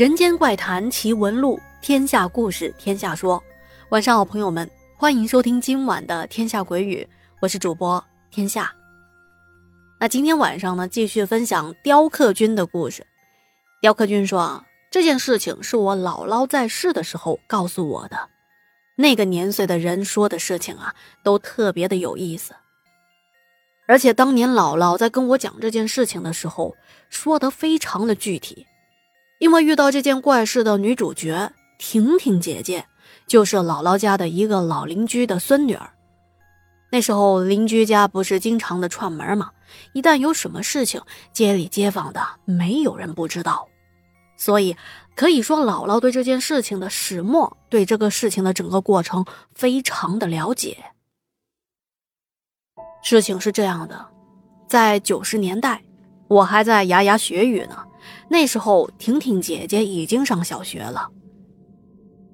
人间怪谈奇闻录，天下故事天下说。晚上好，朋友们，欢迎收听今晚的《天下鬼语》，我是主播天下。那今天晚上呢，继续分享雕刻君的故事。雕刻君说啊，这件事情是我姥姥在世的时候告诉我的。那个年岁的人说的事情啊，都特别的有意思。而且当年姥姥在跟我讲这件事情的时候，说的非常的具体。因为遇到这件怪事的女主角婷婷姐姐，就是姥姥家的一个老邻居的孙女儿。那时候邻居家不是经常的串门吗？一旦有什么事情，街里街坊的没有人不知道。所以可以说，姥姥对这件事情的始末，对这个事情的整个过程非常的了解。事情是这样的，在九十年代，我还在牙牙学语呢。那时候，婷婷姐姐已经上小学了。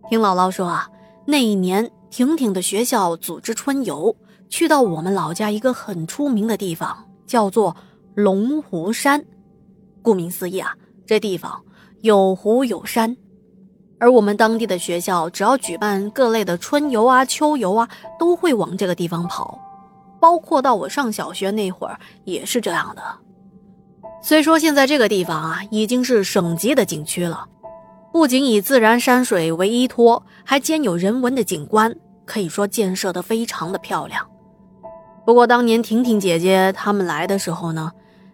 听姥姥说啊，那一年婷婷的学校组织春游，去到我们老家一个很出名的地方，叫做龙湖山。顾名思义啊，这地方有湖有山。而我们当地的学校，只要举办各类的春游啊、秋游啊，都会往这个地方跑。包括到我上小学那会儿，也是这样的。虽说现在这个地方啊已经是省级的景区了，不仅以自然山水为依托，还兼有人文的景观，可以说建设的非常的漂亮。不过当年婷婷姐姐他们来的时候呢，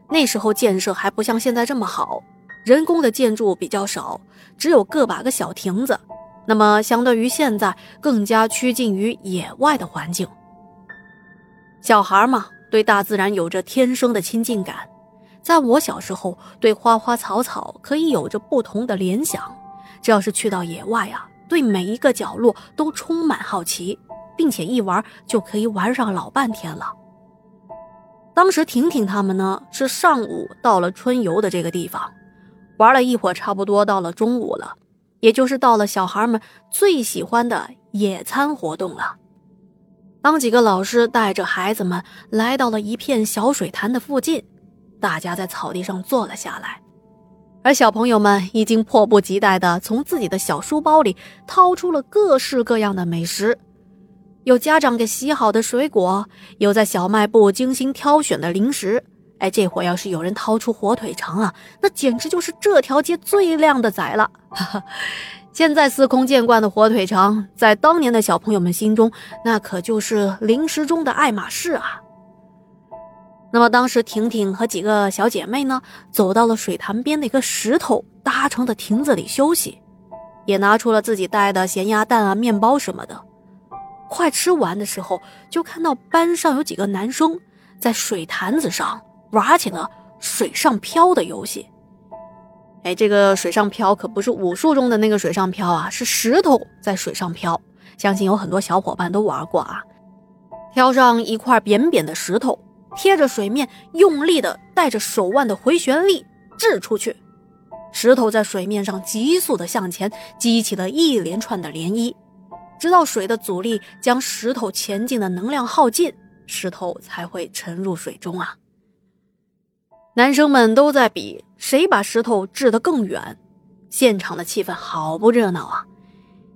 那时候建设还不像现在这么好，人工的建筑比较少，只有个把个小亭子，那么相对于现在更加趋近于野外的环境。小孩嘛，对大自然有着天生的亲近感。在我小时候，对花花草草可以有着不同的联想。只要是去到野外啊，对每一个角落都充满好奇，并且一玩就可以玩上老半天了。当时婷婷他们呢是上午到了春游的这个地方，玩了一会儿，差不多到了中午了，也就是到了小孩们最喜欢的野餐活动了。当几个老师带着孩子们来到了一片小水潭的附近。大家在草地上坐了下来，而小朋友们已经迫不及待地从自己的小书包里掏出了各式各样的美食，有家长给洗好的水果，有在小卖部精心挑选的零食。哎，这会儿要是有人掏出火腿肠啊，那简直就是这条街最靓的仔了。哈哈，现在司空见惯的火腿肠，在当年的小朋友们心中，那可就是零食中的爱马仕啊。那么当时，婷婷和几个小姐妹呢，走到了水潭边的一个石头搭成的亭子里休息，也拿出了自己带的咸鸭蛋啊、面包什么的。快吃完的时候，就看到班上有几个男生在水潭子上玩起了水上漂的游戏。哎，这个水上漂可不是武术中的那个水上漂啊，是石头在水上漂。相信有很多小伙伴都玩过啊，挑上一块扁扁的石头。贴着水面，用力的带着手腕的回旋力掷出去，石头在水面上急速的向前，激起了一连串的涟漪，直到水的阻力将石头前进的能量耗尽，石头才会沉入水中啊！男生们都在比谁把石头掷得更远，现场的气氛好不热闹啊！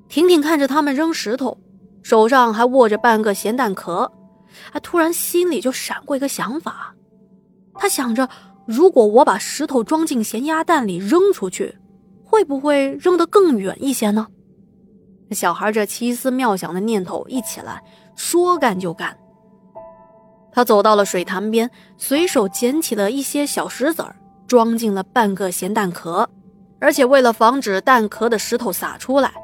婷婷看着他们扔石头，手上还握着半个咸蛋壳。他突然心里就闪过一个想法，他想着，如果我把石头装进咸鸭蛋里扔出去，会不会扔得更远一些呢？小孩这奇思妙想的念头一起来，说干就干。他走到了水潭边，随手捡起了一些小石子儿，装进了半个咸蛋壳，而且为了防止蛋壳的石头洒出来，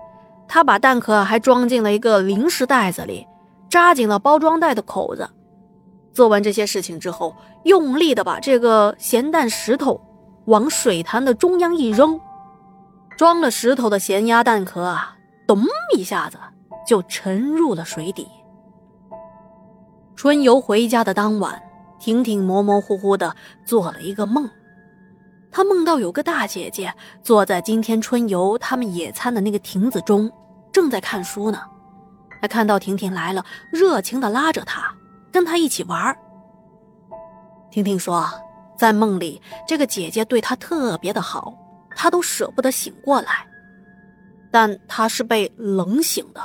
他把蛋壳还装进了一个零食袋子里。扎紧了包装袋的口子，做完这些事情之后，用力的把这个咸蛋石头往水潭的中央一扔，装了石头的咸鸭蛋壳啊，咚一下子就沉入了水底。春游回家的当晚，婷婷模模糊糊的做了一个梦，她梦到有个大姐姐坐在今天春游他们野餐的那个亭子中，正在看书呢。他看到婷婷来了，热情的拉着她，跟她一起玩。婷婷说，在梦里，这个姐姐对她特别的好，她都舍不得醒过来。但他是被冷醒的。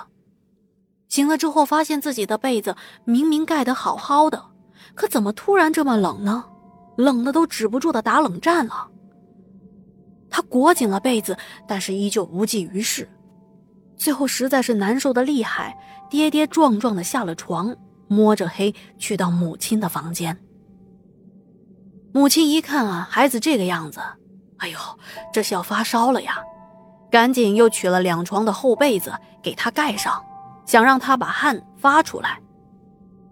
醒了之后，发现自己的被子明明盖得好好的，可怎么突然这么冷呢？冷的都止不住的打冷战了。他裹紧了被子，但是依旧无济于事。最后实在是难受的厉害，跌跌撞撞的下了床，摸着黑去到母亲的房间。母亲一看啊，孩子这个样子，哎呦，这是要发烧了呀！赶紧又取了两床的厚被子给他盖上，想让他把汗发出来。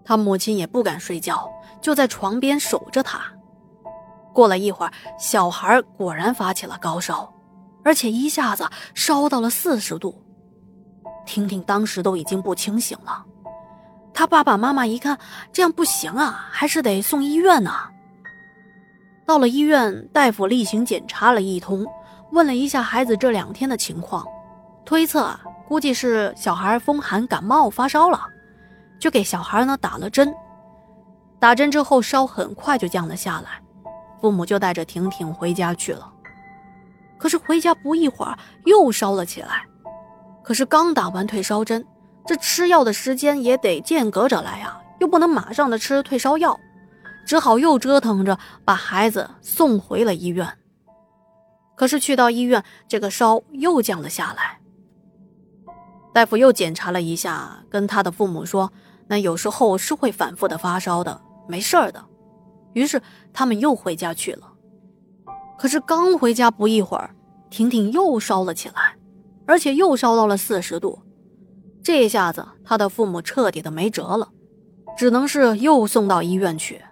他母亲也不敢睡觉，就在床边守着他。过了一会儿，小孩果然发起了高烧，而且一下子烧到了四十度。婷婷当时都已经不清醒了，他爸爸妈妈一看这样不行啊，还是得送医院呢。到了医院，大夫例行检查了一通。问了一下孩子这两天的情况，推测啊估计是小孩风寒感冒发烧了，就给小孩呢打了针。打针之后烧很快就降了下来，父母就带着婷婷回家去了。可是回家不一会儿又烧了起来，可是刚打完退烧针，这吃药的时间也得间隔着来啊，又不能马上的吃退烧药，只好又折腾着把孩子送回了医院。可是去到医院，这个烧又降了下来。大夫又检查了一下，跟他的父母说：“那有时候是会反复的发烧的，没事儿的。”于是他们又回家去了。可是刚回家不一会儿，婷婷又烧了起来，而且又烧到了四十度。这下子他的父母彻底的没辙了，只能是又送到医院去。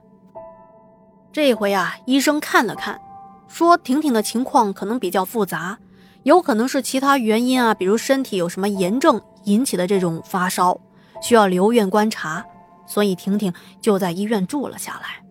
这回啊，医生看了看。说婷婷的情况可能比较复杂，有可能是其他原因啊，比如身体有什么炎症引起的这种发烧，需要留院观察，所以婷婷就在医院住了下来。